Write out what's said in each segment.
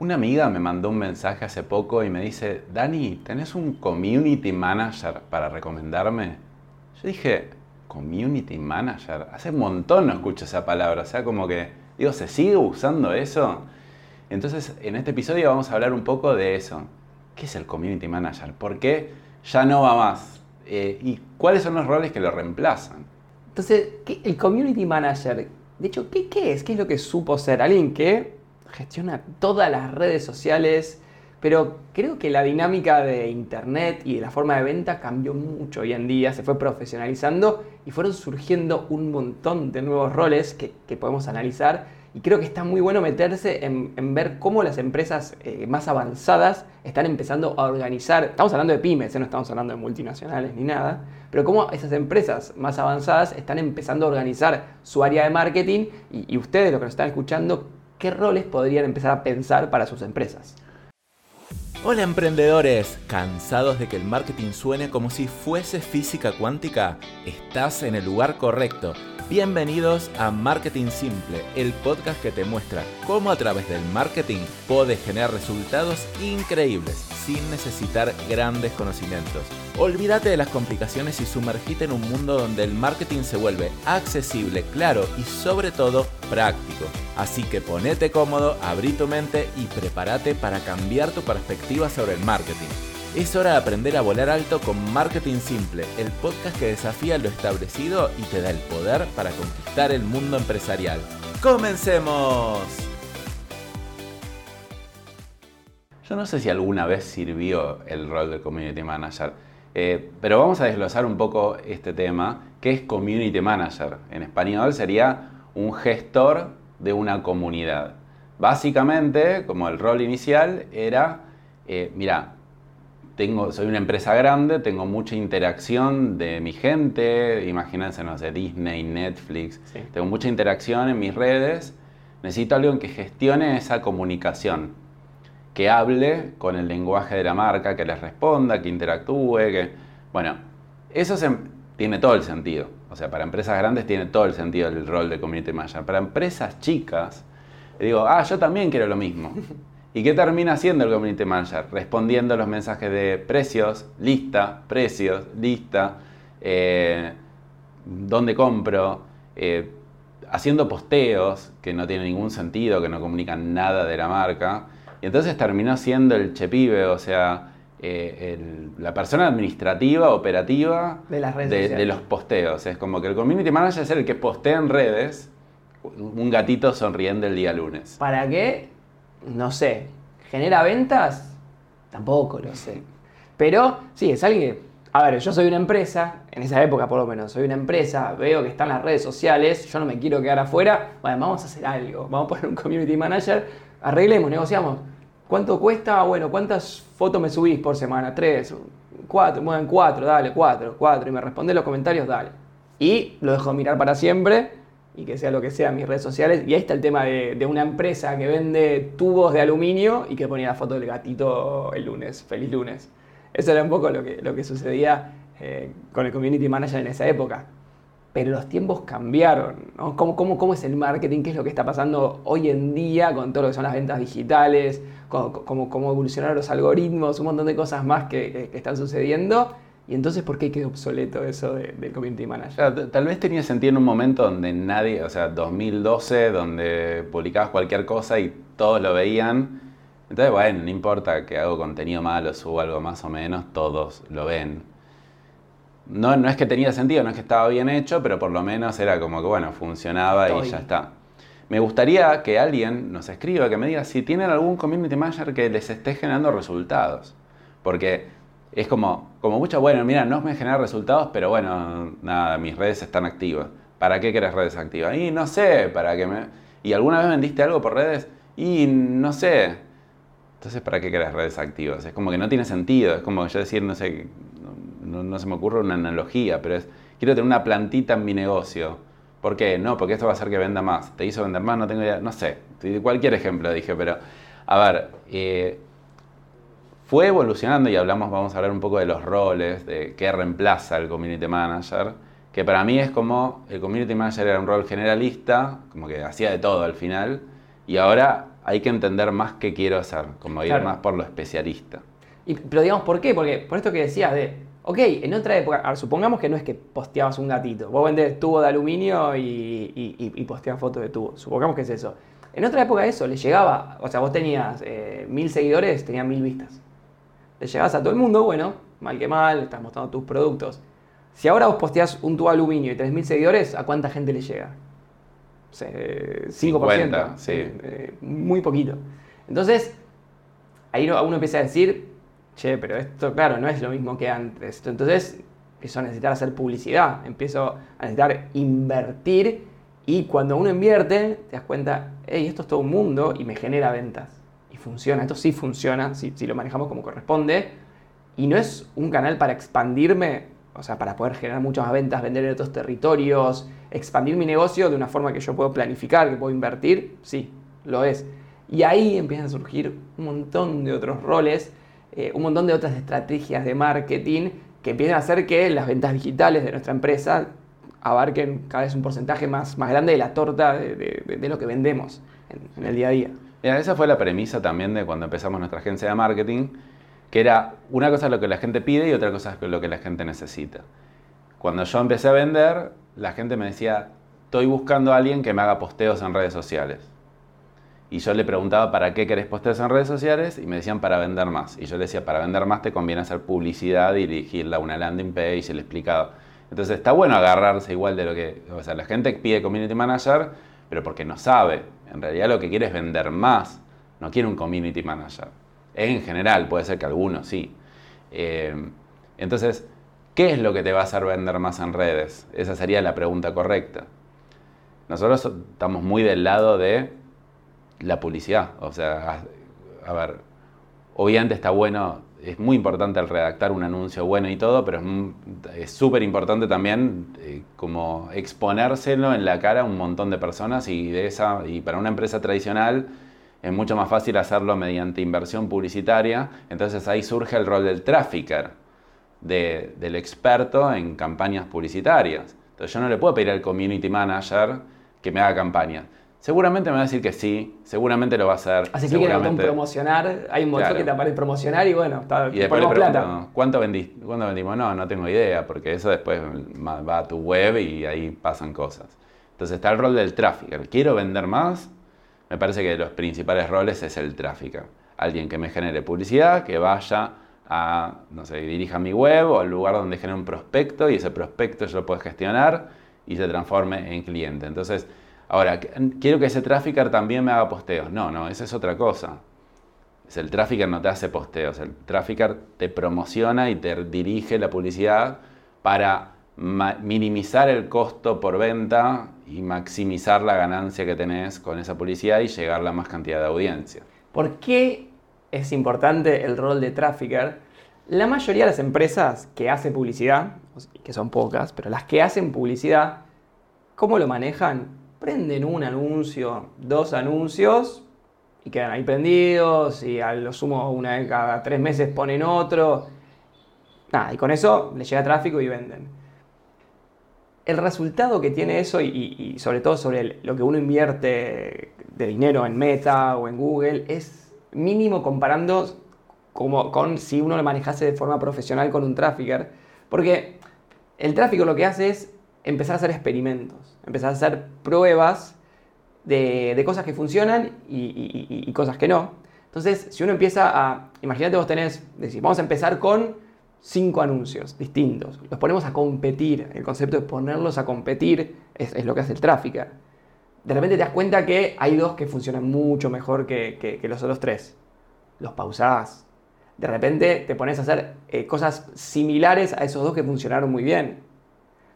Una amiga me mandó un mensaje hace poco y me dice, Dani, ¿tenés un community manager para recomendarme? Yo dije, community manager, hace un montón no escucho esa palabra, o sea, como que, digo, ¿se sigue usando eso? Entonces, en este episodio vamos a hablar un poco de eso. ¿Qué es el community manager? ¿Por qué ya no va más? Eh, ¿Y cuáles son los roles que lo reemplazan? Entonces, el community manager, de hecho, ¿qué, ¿qué es? ¿Qué es lo que supo ser? Alguien que gestiona todas las redes sociales, pero creo que la dinámica de Internet y de la forma de venta cambió mucho hoy en día, se fue profesionalizando y fueron surgiendo un montón de nuevos roles que, podemos analizar. Y creo que está muy bueno meterse en, ver cómo las empresas eh, más avanzadas están empezando a organizar, estamos hablando de pymes, ¿eh? no estamos hablando de multinacionales ni nada, pero cómo esas empresas más avanzadas están empezando a organizar su área de marketing y, ustedes, los que nos están escuchando, qué roles podrían empezar a pensar para sus empresas. Hola emprendedores, ¿cansados de que el marketing suene como si fuese física cuántica? Estás en el lugar correcto. Bienvenidos a Marketing Simple, el podcast que te muestra cómo a través del marketing puedes generar resultados increíbles sin necesitar grandes conocimientos. Olvídate de las complicaciones y sumergite en un mundo donde el marketing se vuelve accesible, claro y sobre todo práctico. Así que ponete cómodo, abrí tu mente y prepárate para cambiar tu perspectiva sobre el marketing. Es hora de aprender a volar alto con Marketing Simple, el podcast que desafía lo establecido y te da el poder para conquistar el mundo empresarial. ¡Comencemos! Yo no sé si alguna vez sirvió el rol de Community Manager, eh, pero vamos a desglosar un poco este tema, que es Community Manager. En español sería un gestor de una comunidad. Básicamente, como el rol inicial era, eh, mira, soy una empresa grande, tengo mucha interacción de mi gente, imagínense, no sé, Disney, Netflix, tengo mucha interacción en mis redes, necesito alguien que gestione esa comunicación, que hable con el lenguaje de la marca, que les responda, que interactúe, que... Bueno, eso tiene todo el sentido. O sea, para empresas grandes tiene todo el sentido el rol de community manager. Para empresas chicas, digo, ah, yo también quiero lo mismo. ¿Y qué termina haciendo el Community Manager? Respondiendo a los mensajes de precios, lista, precios, lista, eh, dónde compro, eh, haciendo posteos que no tienen ningún sentido, que no comunican nada de la marca. Y entonces terminó siendo el chepibe, o sea, eh, la persona administrativa, operativa de, de, los posteos. Es como que el Community Manager es el que postea en redes un gatito sonriendo el día lunes. ¿Para qué? No sé, ¿genera ventas? Tampoco lo sé. Pero sí, es alguien a ver, yo soy una empresa, en esa época por lo menos, soy una empresa, veo que están las redes sociales, yo no me quiero quedar afuera, bueno, vamos a hacer algo, vamos a poner un community manager, arreglemos, negociamos. ¿Cuánto cuesta? Bueno, ¿cuántas fotos me subís por semana? ¿Tres? ¿Cuatro? Bueno, cuatro, dale, cuatro, cuatro. Y me responde los comentarios, dale. Y lo dejo mirar para siempre y que sea lo que sea mis redes sociales. Y ahí está el tema de, una empresa que vende tubos de aluminio y que ponía la foto del gatito el lunes, feliz lunes. Eso era un poco lo que, lo que sucedía eh, con el community manager en esa época. Pero los tiempos cambiaron, ¿no? ¿Cómo, cómo, cómo es el marketing? ¿Qué es lo que está pasando hoy en día con todo lo que son las ventas digitales? ¿Cómo, cómo, evolucionaron los algoritmos? Un montón de cosas más que, que están sucediendo ¿Y entonces por qué quedó obsoleto eso del community manager? tal vez tenía sentido en un momento donde nadie, o sea, 2012, donde publicabas cualquier cosa y todos lo veían. Entonces, bueno, no importa que hago contenido malo, subo algo más o menos, todos lo ven. No, no es que tenía sentido, no es que estaba bien hecho, pero por lo menos era como que, bueno, funcionaba y ya está. Me gustaría que alguien nos escriba, que me diga si tienen algún community manager que les esté generando resultados. Porque es como, como mucho, bueno, mira, no me genera resultados, pero bueno, nada, mis redes están activas. ¿Para qué querés redes activas? Y no sé, para qué me... ¿Y alguna vez vendiste algo por redes? Y no sé. Entonces, ¿para qué querés redes activas? Es como que no tiene sentido. Es como yo decir, no sé, no, se me ocurre una analogía, pero es, quiero tener una plantita en mi negocio. ¿Por qué? No, porque esto va a hacer que venda más. ¿Te hizo vender más? No tengo idea. No sé. Cualquier ejemplo dije, pero a ver, eh, fue evolucionando y hablamos, vamos a hablar un poco de los roles, de qué reemplaza el community manager, que para mí es como el community manager era un rol generalista, como que hacía de todo al final, y ahora hay que entender más qué quiero hacer, como ir más por lo especialista. Y- pero digamos, ¿por qué? Porque por esto que decías de, ok, en otra época, supongamos que no es que posteabas un gatito, vos vendés tubo de aluminio y, y, y- posteas fotos de tubo, supongamos que es eso. En otra época eso, le llegaba, o sea, vos tenías eh, mil seguidores, tenían mil vistas. Le llegabas a todo el mundo, bueno, mal que mal, estás mostrando tus productos. Si ahora vos posteás un tubo de aluminio y tenés mil seguidores, ¿a cuánta gente le llega? O sea, eh, 5%. 50, sí. eh, muy poquito. Entonces, ahí uno empieza a decir, che, pero esto, claro, no es lo mismo que antes. Entonces, empiezo a necesitar hacer publicidad, empiezo a necesitar invertir y cuando uno invierte, te das cuenta, hey, esto es todo un mundo y me genera ventas. Funciona, esto sí funciona, si, lo manejamos como corresponde. Y no es un canal para expandirme, o sea, para poder generar muchas más ventas, vender en otros territorios, expandir mi negocio de una forma que yo puedo planificar, que puedo invertir, sí, lo es. Y ahí empiezan a surgir un montón de otros roles, eh, un montón de otras estrategias de marketing que empiezan a hacer que las ventas digitales de nuestra empresa abarquen cada vez un porcentaje más, más grande de la torta de, lo que vendemos en, en el día a día. Mira, esa fue la premisa también de cuando empezamos nuestra agencia de marketing, que era una cosa lo que la gente pide y otra cosa es lo que la gente necesita. Cuando yo empecé a vender, la gente me decía, estoy buscando a alguien que me haga posteos en redes sociales. Y yo le preguntaba, ¿para qué querés posteos en redes sociales? Y me decían, para vender más. Y yo le decía, para vender más te conviene hacer publicidad dirigirla a una landing page y le explicaba. Entonces está bueno agarrarse igual de lo que... O sea, la gente pide community manager, pero porque no sabe. En realidad lo que quiere es vender más. No quiere un community manager. En general, puede ser que algunos sí. Eh, entonces, ¿qué es lo que te va a hacer vender más en redes? Esa sería la pregunta correcta. Nosotros estamos muy del lado de la publicidad. O sea, a, a ver, obviamente está bueno, es muy importante el redactar un anuncio bueno y todo, pero es súper importante también eh, como exponérselo en la cara a un montón de personas y, de esa, y para una empresa tradicional es mucho más fácil hacerlo mediante inversión publicitaria. Entonces ahí surge el rol del trafficker, de- del experto en campañas publicitarias. Entonces yo no le puedo pedir al community manager que me haga campañas. Seguramente me va a decir que sí, seguramente lo va a hacer. Hace clic en el botón promocionar, hay un botón Claro. que te aparece promocionar y bueno, está, Y después le pregunto, plata. ¿cuánto, vendí, ¿cuánto vendimos? No, no tengo idea, porque eso después va a tu web y ahí pasan cosas. Entonces está el rol del trafficker. ¿Quiero vender más? Me parece que de los principales roles es el trafficker. Alguien que me genere publicidad, que vaya a, no sé, dirija mi web o al lugar donde genere un prospecto y ese prospecto yo lo puedo gestionar y se transforme en cliente. Entonces, ahora, ¿quiero que ese trafficker también me haga posteos? No, no, esa es otra cosa. El trafficker no te hace posteos, el trafficker te promociona y te dirige la publicidad para minimizar el costo por venta y maximizar la ganancia que tenés con esa publicidad y llegar a la más cantidad de audiencia. ¿Por qué es importante el rol de trafficker? La mayoría de las empresas que hacen publicidad, que son pocas, pero las que hacen publicidad, ¿cómo lo manejan? Prenden un anuncio, dos anuncios y quedan ahí prendidos y a lo sumo una vez cada tres meses ponen otro. Nada, y con eso les llega tráfico y venden. El resultado que tiene eso y, sobre todo sobre lo que uno invierte de dinero en Meta o en Google es mínimo comparando como con si uno lo manejase de forma profesional con un trafficker. Porque el tráfico lo que hace es empezar a hacer experimentos, empezar a hacer pruebas de, de cosas que funcionan y, cosas que no. Entonces, si uno empieza a, imagínate vos tenés, decís, vamos a empezar con cinco anuncios distintos, los ponemos a competir, el concepto de ponerlos a competir es, es lo que hace el trafficker. De repente te das cuenta que hay dos que funcionan mucho mejor que, que- que los otros tres. Los pausás. De repente te pones a hacer eh, cosas similares a esos dos que funcionaron muy bien.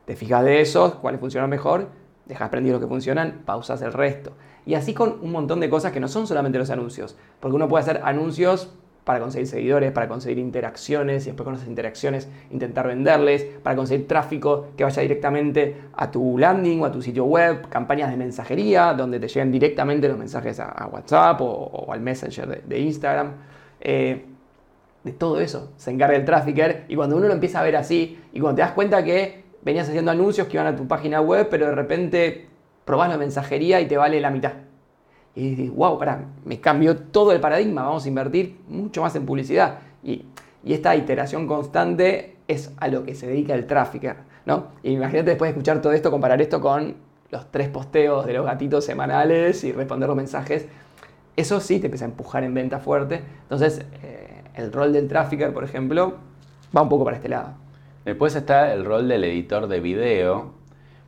Te fijas de esos, cuáles funcionan mejor, dejas prendidos los que funcionan, pausas el resto. Y así con un montón de cosas que no son solamente los anuncios. Porque uno puede hacer anuncios para conseguir seguidores, para conseguir interacciones y después con esas interacciones intentar venderles, para conseguir tráfico que vaya directamente a tu landing o a tu sitio web, campañas de mensajería donde te lleguen directamente los mensajes a, WhatsApp o, al Messenger de, de Instagram. Eh, de todo eso se encarga el trafficker y cuando uno lo empieza a ver así y cuando te das cuenta que venías haciendo anuncios que iban a tu página web pero de repente probás la mensajería y te vale la mitad y dices, wow, pará, me cambió todo el paradigma, vamos a invertir mucho más en publicidad. Y, esta iteración constante es a lo que se dedica el trafficker, ¿no? Y imagínate después de escuchar todo esto, comparar esto con los tres posteos de los gatitos semanales y responder los mensajes. Eso sí te empieza a empujar en venta fuerte. Entonces, eh, el rol del trafficker, por ejemplo, va un poco para este lado. Después está el rol del editor de video.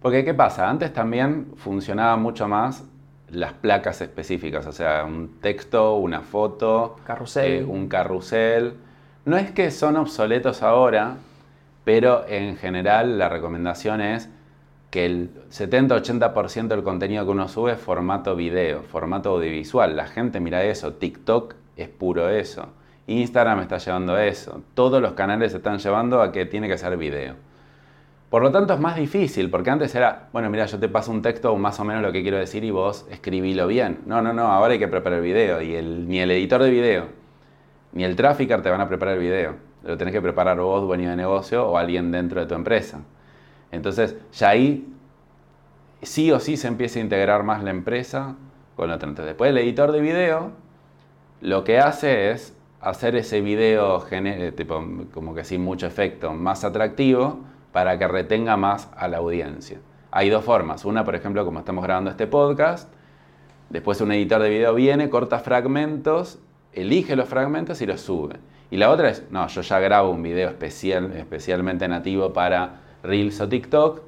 Porque, ¿qué pasa? Antes también funcionaba mucho más las placas específicas, o sea, un texto, una foto, carrusel. Eh, un carrusel. No es que son obsoletos ahora, pero en general la recomendación es que el 70-80% del contenido que uno sube es formato video, formato audiovisual. La gente mira eso, TikTok es puro eso, Instagram está llevando eso, todos los canales están llevando a que tiene que ser video. Por lo tanto es más difícil, porque antes era, bueno, mira, yo te paso un texto más o menos lo que quiero decir y vos escribilo bien. No, no, no, ahora hay que preparar el video y ni el editor de video ni el trafficker te van a preparar el video. Lo tenés que preparar vos, dueño de negocio o alguien dentro de tu empresa. Entonces, ya ahí sí o sí se empieza a integrar más la empresa con la Entonces, después el editor de video lo que hace es hacer ese video tipo, como que sin mucho efecto, más atractivo para que retenga más a la audiencia. Hay dos formas. Una, por ejemplo, como estamos grabando este podcast, después un editor de video viene, corta fragmentos, elige los fragmentos y los sube. Y la otra es, no, yo ya grabo un video especial, especialmente nativo para Reels o TikTok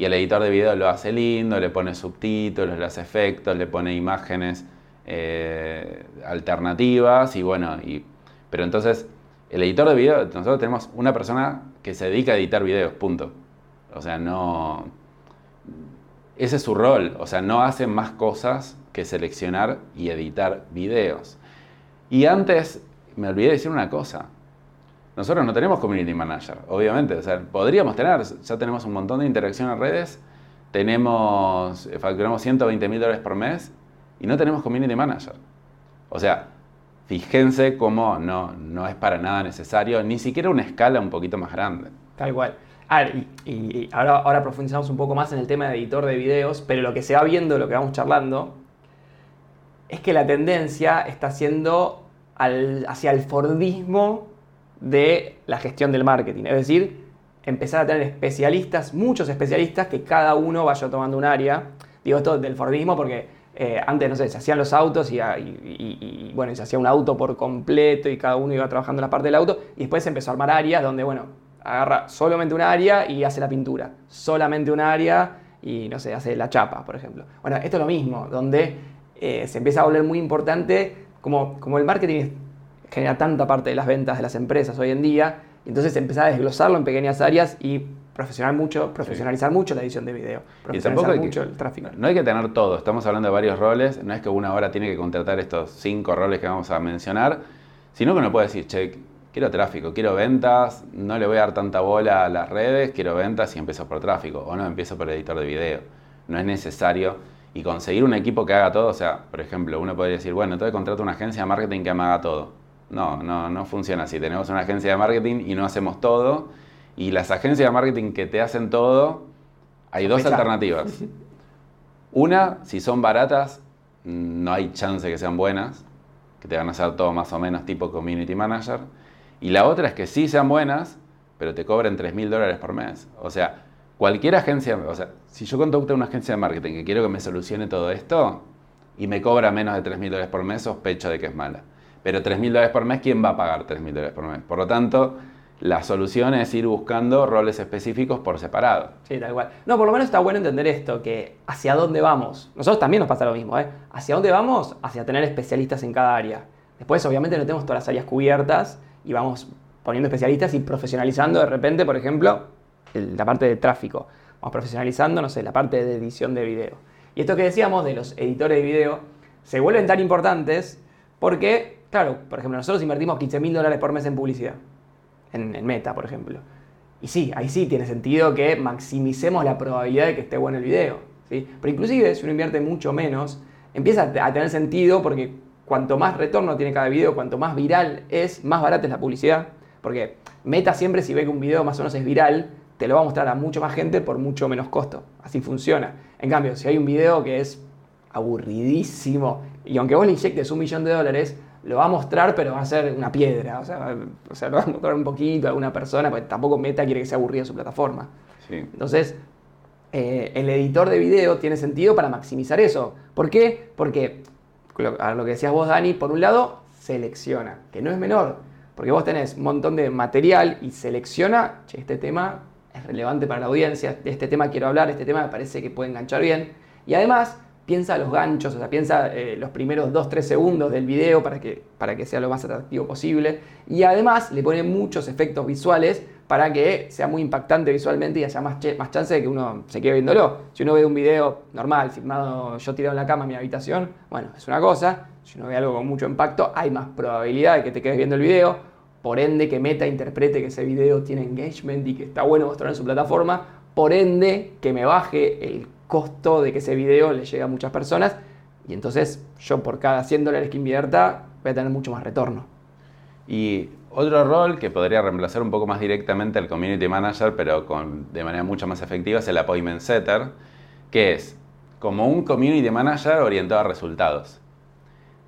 y el editor de video lo hace lindo, le pone subtítulos, le hace efectos, le pone imágenes eh, alternativas y bueno, y, pero entonces el editor de video, nosotros tenemos una persona que se dedica a editar videos, punto. O sea, no... Ese es su rol, o sea, no hace más cosas que seleccionar y editar videos. Y antes, me olvidé de decir una cosa. Nosotros no tenemos community manager, obviamente. O sea, podríamos tener, ya tenemos un montón de interacción en redes, tenemos, facturamos 120 mil dólares por mes y no tenemos community manager. O sea, fíjense cómo no, no es para nada necesario, ni siquiera una escala un poquito más grande. Tal cual. y, ahora, ahora profundizamos un poco más en el tema de editor de videos, pero lo que se va viendo, lo que vamos charlando, es que la tendencia está siendo hacia el Fordismo de la gestión del marketing. Es decir, empezar a tener especialistas, muchos especialistas, que cada uno vaya tomando un área. Digo esto del Fordismo porque eh, antes, no sé, se hacían los autos y, bueno, se hacía un auto por completo y cada uno iba trabajando en la parte del auto y después se empezó a armar áreas donde, bueno, agarra solamente un área y hace la pintura, solamente un área y, no sé, hace la chapa, por ejemplo. Bueno, esto es lo mismo, donde eh, se empieza a volver muy importante, como, como el marketing genera tanta parte de las ventas de las empresas hoy en día, entonces se empieza a desglosarlo en pequeñas áreas y profesional mucho, profesionalizar mucho la edición de video, profesionalizar mucho el tráfico. No hay que tener todo, estamos hablando de varios roles, no es que una hora tiene que contratar estos cinco roles que vamos a mencionar, sino que uno puede decir, che, quiero tráfico, quiero ventas, no le voy a dar tanta bola a las redes, quiero ventas y empiezo por tráfico, o no, empiezo por editor de video. No es necesario. Y conseguir un equipo que haga todo, o sea, por ejemplo, uno podría decir, bueno, entonces contrato una agencia de marketing que me haga todo. No, no, no funciona así. Tenemos una agencia de marketing y no hacemos todo y las agencias de marketing que te hacen todo, hay dos alternativas. Una, si son baratas, no hay chance que sean buenas, que te van a hacer todo más o menos tipo community manager. Y la otra es que sí sean buenas, pero te cobren 3 mil dólares por mes. O sea, cualquier agencia, o sea, si yo contacto a una agencia de marketing que quiero que me solucione todo esto y me cobra menos de 3 mil dólares por mes, sospecho de que es mala. Pero 3 mil dólares por mes, ¿quién va a pagar 3 mil dólares por mes? Por lo tanto, la solución es ir buscando roles específicos por separado. Sí, tal cual. No, por lo menos está bueno entender esto, que hacia dónde vamos. Nosotros también nos pasa lo mismo, ¿eh? ¿Hacia dónde vamos? Hacia tener especialistas en cada área. Después, obviamente, no tenemos todas las áreas cubiertas y vamos poniendo especialistas y profesionalizando de repente, por ejemplo, la parte de tráfico. Vamos profesionalizando, no sé, la parte de edición de video. Y esto que decíamos de los editores de video se vuelven tan importantes porque, claro, por ejemplo, nosotros invertimos 15 mil dólares por mes en publicidad en, Meta, por ejemplo. Y sí, ahí sí tiene sentido que maximicemos la probabilidad de que esté bueno el video. ¿sí? Pero inclusive si uno invierte mucho menos, empieza a tener sentido porque cuanto más retorno tiene cada video, cuanto más viral es, más barata es la publicidad. Porque Meta siempre si ve que un video más o menos es viral, te lo va a mostrar a mucho más gente por mucho menos costo. Así funciona. En cambio, si hay un video que es aburridísimo, Y aunque vos le inyectes un millón de dólares, lo va a mostrar, pero va a ser una piedra. O sea, o sea lo va a mostrar un poquito a alguna persona, porque tampoco Meta quiere que sea aburrida su plataforma. Sí. Entonces, eh, el editor de video tiene sentido para maximizar eso. ¿Por qué? Porque, a lo que decías vos, Dani, por un lado, selecciona, que no es menor. Porque vos tenés un montón de material y selecciona, che, este tema es relevante para la audiencia, de este tema quiero hablar, este tema me parece que puede enganchar bien. Y además, piensa los ganchos, o sea, piensa eh, los primeros 2-3 segundos del video para que, para que sea lo más atractivo posible. Y además le pone muchos efectos visuales para que sea muy impactante visualmente y haya más, más chance de que uno se quede viéndolo. Si uno ve un video normal, filmado yo tirado en la cama en mi habitación, bueno, es una cosa. Si uno ve algo con mucho impacto, hay más probabilidad de que te quedes viendo el video. Por ende, que Meta interprete que ese video tiene engagement y que está bueno mostrar en su plataforma. Por ende, que me baje el costo de que ese video le llegue a muchas personas. Y entonces yo por cada 100 dólares que invierta voy a tener mucho más retorno. Y otro rol que podría reemplazar un poco más directamente al Community Manager, pero con, de manera mucho más efectiva, es el Appointment Setter, que es como un Community Manager orientado a resultados,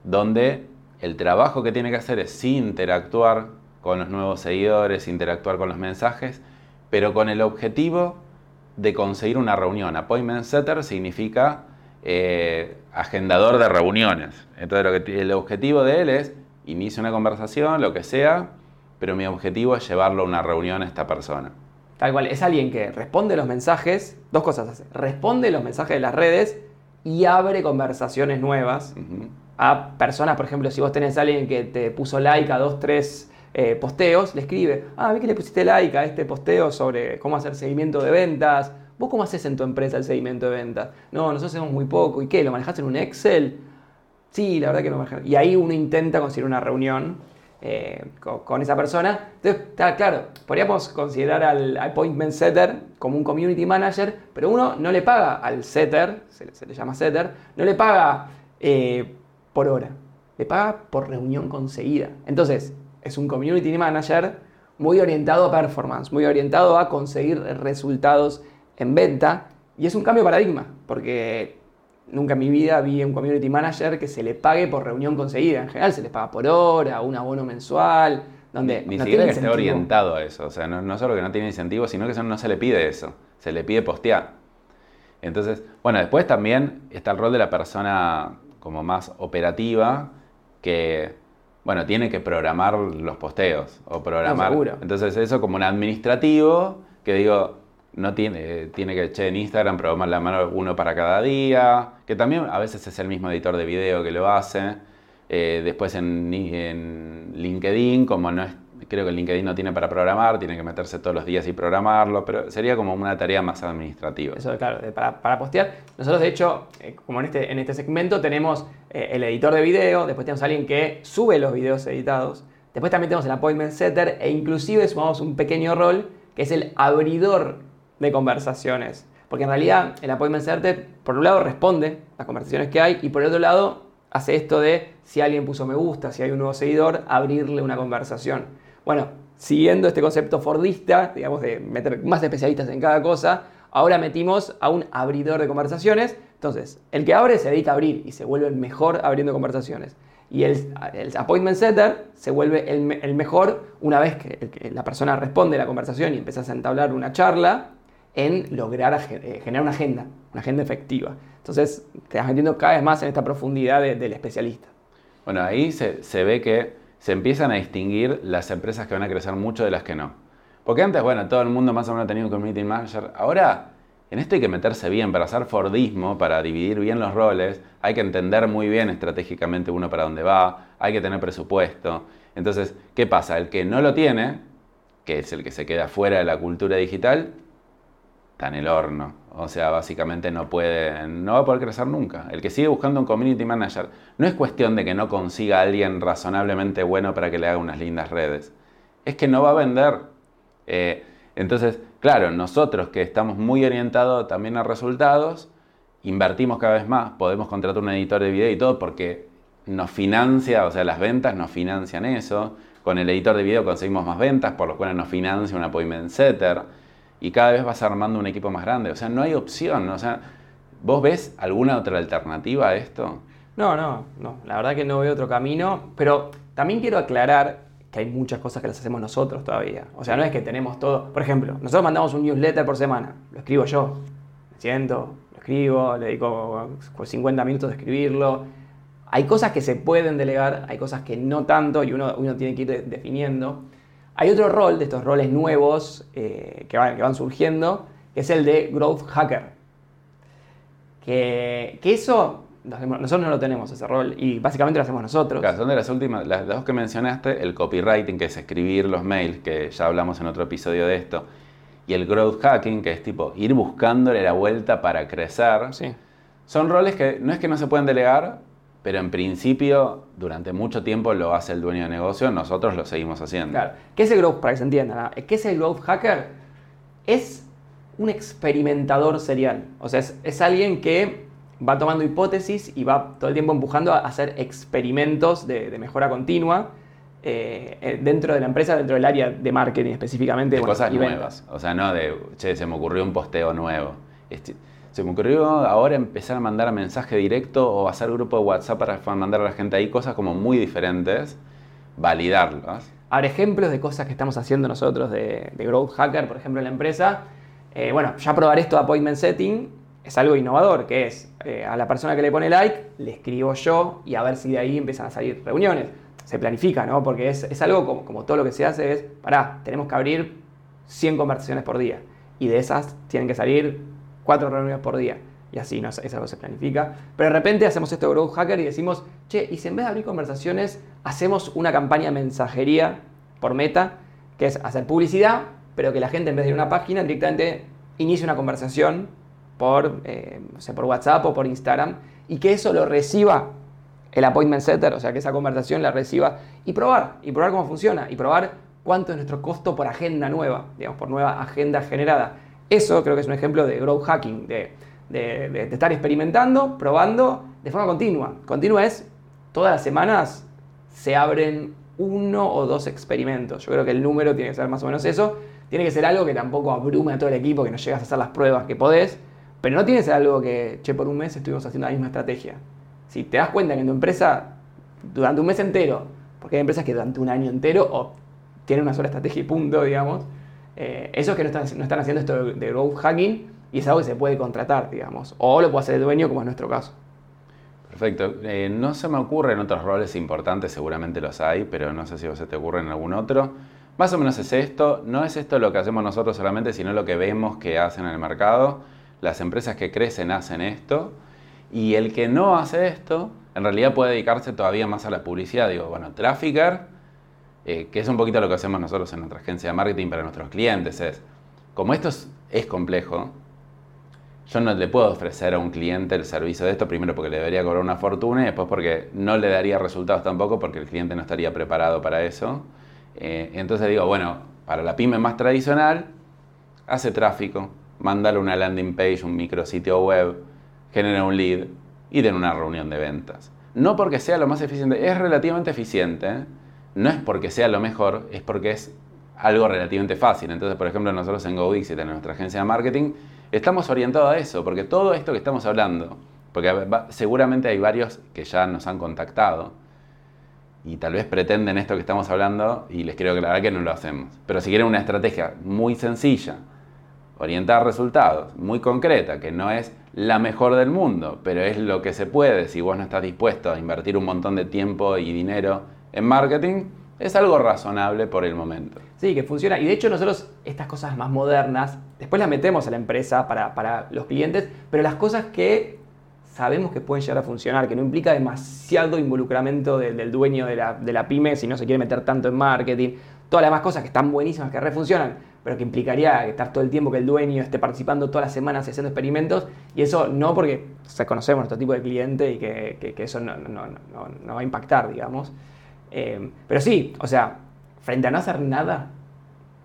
donde el trabajo que tiene que hacer es interactuar con los nuevos seguidores, interactuar con los mensajes, pero con el objetivo de conseguir una reunión. Appointment Setter significa eh, agendador de reuniones. Entonces lo que t- el objetivo de él es inicia una conversación, lo que sea, pero mi objetivo es llevarlo a una reunión a esta persona. Tal cual, es alguien que responde los mensajes, dos cosas hace. Responde los mensajes de las redes y abre conversaciones nuevas a personas, por ejemplo, si vos tenés a alguien que te puso like a dos, tres eh, posteos, le escribe, ah, vi que le pusiste like a este posteo sobre cómo hacer seguimiento de ventas. ¿Vos cómo haces en tu empresa el seguimiento de ventas? No, nosotros hacemos muy poco. ¿Y qué? ¿Lo manejás en un Excel? Sí, la verdad que lo manejás. Y ahí uno intenta conseguir una reunión eh, con, esa persona. Entonces, está claro, podríamos considerar al appointment setter como un community manager, pero uno no le paga al setter, se, le- se le llama setter, no le paga eh, por hora, le paga por reunión conseguida. Entonces, es un community manager muy orientado a performance, muy orientado a conseguir resultados en venta. Y es un cambio de paradigma, porque nunca en mi vida vi un community manager que se le pague por reunión conseguida. En general se les paga por hora, un abono mensual, donde Ni no siquiera que esté orientado a eso. O sea, no, no solo que no tiene incentivo, sino que eso no se le pide eso. Se le pide postear. Entonces, bueno, después también está el rol de la persona como más operativa que, bueno, tiene que programar los posteos o programar. Entonces, eso como un administrativo que digo, no tiene, tiene que, che, en Instagram programar la mano uno para cada día, que también a veces es el mismo editor de video que lo hace. Eh, después en, en LinkedIn, como no es, creo que el LinkedIn no tiene para programar, tiene que meterse todos los días y programarlo, pero sería como una tarea más administrativa. Eso, claro, para postear. Nosotros, de hecho, eh, como en este, en este segmento, tenemos eh, el editor de video, después tenemos a alguien que sube los videos editados, después también tenemos el appointment setter e inclusive sumamos un pequeño rol que es el abridor de conversaciones. Porque en realidad el appointment setter, por un lado, responde las conversaciones que hay y por el otro lado, hace esto de si alguien puso me gusta, si hay un nuevo seguidor, abrirle una conversación. Bueno, siguiendo este concepto fordista, digamos, de meter más especialistas en cada cosa, ahora metimos a un abridor de conversaciones. Entonces, el que abre se dedica a abrir y se vuelve el mejor abriendo conversaciones. Y el, el appointment setter se vuelve el, el mejor una vez que, la persona responde la conversación y empiezas a entablar una charla en lograr eh, generar una agenda, una agenda efectiva. Entonces, te vas metiendo cada vez más en esta profundidad de- del especialista. Bueno, ahí se, se ve que se empiezan a distinguir las empresas que van a crecer mucho de las que no. Porque antes, bueno, todo el mundo más o menos tenía un community manager. Ahora, en esto hay que meterse bien, para hacer Fordismo, para dividir bien los roles, hay que entender muy bien estratégicamente uno para dónde va, hay que tener presupuesto. Entonces, ¿qué pasa? El que no lo tiene, que es el que se queda fuera de la cultura digital, está en el horno. O sea, básicamente no puede, no va a poder crecer nunca. El que sigue buscando un community manager, no es cuestión de que no consiga a alguien razonablemente bueno para que le haga unas lindas redes. Es que no va a vender. Eh, entonces, claro, nosotros que estamos muy orientados también a resultados, invertimos cada vez más, podemos contratar un editor de video y todo porque nos financia, o sea, las ventas nos financian eso. Con el editor de video conseguimos más ventas, por lo cual nos financia un appointment setter. Y cada vez vas armando un equipo más grande. O sea, no hay opción. O sea, ¿vos ves alguna otra alternativa a esto? No, no, no. La verdad que no veo otro camino, pero también quiero aclarar que hay muchas cosas que las hacemos nosotros todavía. O sea, no es que tenemos todo. Por ejemplo, nosotros mandamos un newsletter por semana. Lo escribo yo. Me siento, lo escribo, le dedico 50 minutos de escribirlo. Hay cosas que se pueden delegar, hay cosas que no tanto y uno, uno tiene que ir definiendo. Hay otro rol de estos roles nuevos eh, que, van, que van surgiendo, que es el de Growth Hacker. Que, que eso nosotros no lo tenemos ese rol y básicamente lo hacemos nosotros. Claro, son de las últimas, las dos que mencionaste, el copywriting, que es escribir los mails, que ya hablamos en otro episodio de esto, y el growth hacking, que es tipo ir buscándole la vuelta para crecer. Sí. Son roles que no es que no se pueden delegar, pero en principio durante mucho tiempo lo hace el dueño de negocio, nosotros lo seguimos haciendo. Claro. ¿Qué es el growth, para que se entienda? ¿Qué es el growth hacker? Es un experimentador serial. O sea, es, es alguien que va tomando hipótesis y va todo el tiempo empujando a hacer experimentos de, mejora continua eh, eh, dentro de la empresa, dentro del área de marketing específicamente. De cosas nuevas. O sea, no de, che, se me ocurrió un posteo nuevo. Este, se me ocurrió ahora empezar a mandar mensaje directo o hacer grupo de WhatsApp para mandar a la gente ahí cosas como muy diferentes, validarlas. Ahora, ejemplos de cosas que estamos haciendo nosotros de, Growth Hacker, por ejemplo, en la empresa. Eh, bueno, ya probar esto de appointment setting es algo innovador, que es eh, a la persona que le pone like, le escribo yo y a ver si de ahí empiezan a salir reuniones. Se planifica, ¿no? Porque es, algo como, como, todo lo que se hace es, pará, tenemos que abrir 100 conversaciones por día y de esas tienen que salir 4 reuniones por día. Y así no, es algo que se planifica. Pero de repente hacemos esto de Growth Hacker y decimos, che, y si en vez de abrir conversaciones, hacemos una campaña de mensajería por meta, que es hacer publicidad, pero que la gente en vez de ir a una página directamente inicie una conversación por, eh, por WhatsApp o por Instagram y que eso lo reciba el appointment setter, o sea, que esa conversación la reciba y probar, y probar cómo funciona, y probar cuánto es nuestro costo por agenda nueva, digamos, por nueva agenda generada. Eso creo que es un ejemplo de growth hacking, de, estar experimentando, probando de forma continua. Continua es, todas las semanas se abren uno o dos experimentos. Yo creo que el número tiene que ser más o menos eso. Tiene que ser algo que tampoco abrume a todo el equipo, que no llegas a hacer las pruebas que podés, pero no tienes algo que, che, por un mes estuvimos haciendo la misma estrategia. Si te das cuenta que en tu empresa, durante un mes entero, porque hay empresas que durante un año entero o tienen una sola estrategia y punto, digamos, eh, es que no están, no están haciendo esto de, growth hacking y es algo que se puede contratar, digamos. O lo puede hacer el dueño, como es nuestro caso. Perfecto. Eh, no se me ocurren otros roles importantes, seguramente los hay, pero no sé si se te ocurre en algún otro. Más o menos es esto. No es esto lo que hacemos nosotros solamente, sino lo que vemos que hacen en el mercado las empresas que crecen hacen esto y el que no hace esto en realidad puede dedicarse todavía más a la publicidad. Digo, bueno, Trafficker, eh, que es un poquito lo que hacemos nosotros en nuestra agencia de marketing para nuestros clientes, es, como esto es, complejo, yo no le puedo ofrecer a un cliente el servicio de esto, primero porque le debería cobrar una fortuna y después porque no le daría resultados tampoco porque el cliente no estaría preparado para eso. Eh, entonces digo, bueno, para la pyme más tradicional, hace tráfico, mándale una landing page, un micrositio web, genera un lead y den una reunión de ventas. No porque sea lo más eficiente, es relativamente eficiente. No es porque sea lo mejor, es porque es algo relativamente fácil. Entonces, por ejemplo, nosotros en GoDixit, en nuestra agencia de marketing, estamos orientados a eso, porque todo esto que estamos hablando, porque seguramente hay varios que ya nos han contactado y tal vez pretenden esto que estamos hablando y les quiero aclarar que no lo hacemos. Pero si quieren una estrategia muy sencilla, orientar resultados, muy concreta, que no es la mejor del mundo, pero es lo que se puede si vos no estás dispuesto a invertir un montón de tiempo y dinero en marketing, es algo razonable por el momento. Sí, que funciona. Y de hecho nosotros estas cosas más modernas, después las metemos a la empresa para, los clientes, pero las cosas que sabemos que pueden llegar a funcionar, que no implica demasiado involucramiento del, dueño de la, de la pyme si no se quiere meter tanto en marketing, todas las demás cosas que están buenísimas, que refuncionan, pero que implicaría estar todo el tiempo que el dueño esté participando todas las semanas haciendo experimentos, y eso no porque conocemos nuestro tipo de cliente y que, eso no, va a impactar, digamos. Eh, pero sí, o sea, frente a no hacer nada,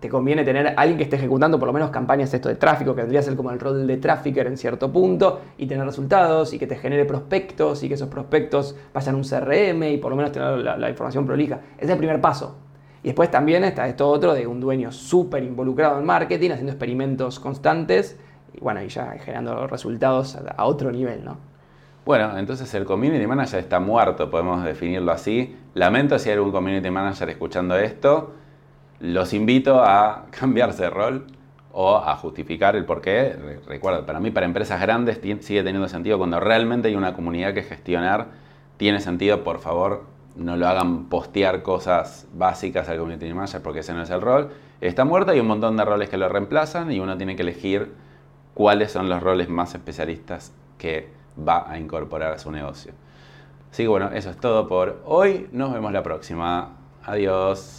te conviene tener alguien que esté ejecutando por lo menos campañas esto de tráfico, que tendría que ser como el rol de trafficker en cierto punto, y tener resultados, y que te genere prospectos, y que esos prospectos vayan a un CRM, y por lo menos tener la, información prolija. Es el primer paso. Y después también está esto otro de un dueño súper involucrado en marketing, haciendo experimentos constantes y bueno, y ya generando resultados a otro nivel, ¿no? Bueno, entonces el community manager está muerto, podemos definirlo así. Lamento si hay algún community manager escuchando esto. Los invito a cambiarse de rol o a justificar el porqué. Re- Recuerda, para mí, para empresas grandes sigue teniendo sentido cuando realmente hay una comunidad que gestionar. Tiene sentido, por favor, no lo hagan postear cosas básicas al community manager porque ese no es el rol. Está muerto, hay un montón de roles que lo reemplazan y uno tiene que elegir cuáles son los roles más especialistas que va a incorporar a su negocio. Así que bueno, eso es todo por hoy. Nos vemos la próxima. Adiós.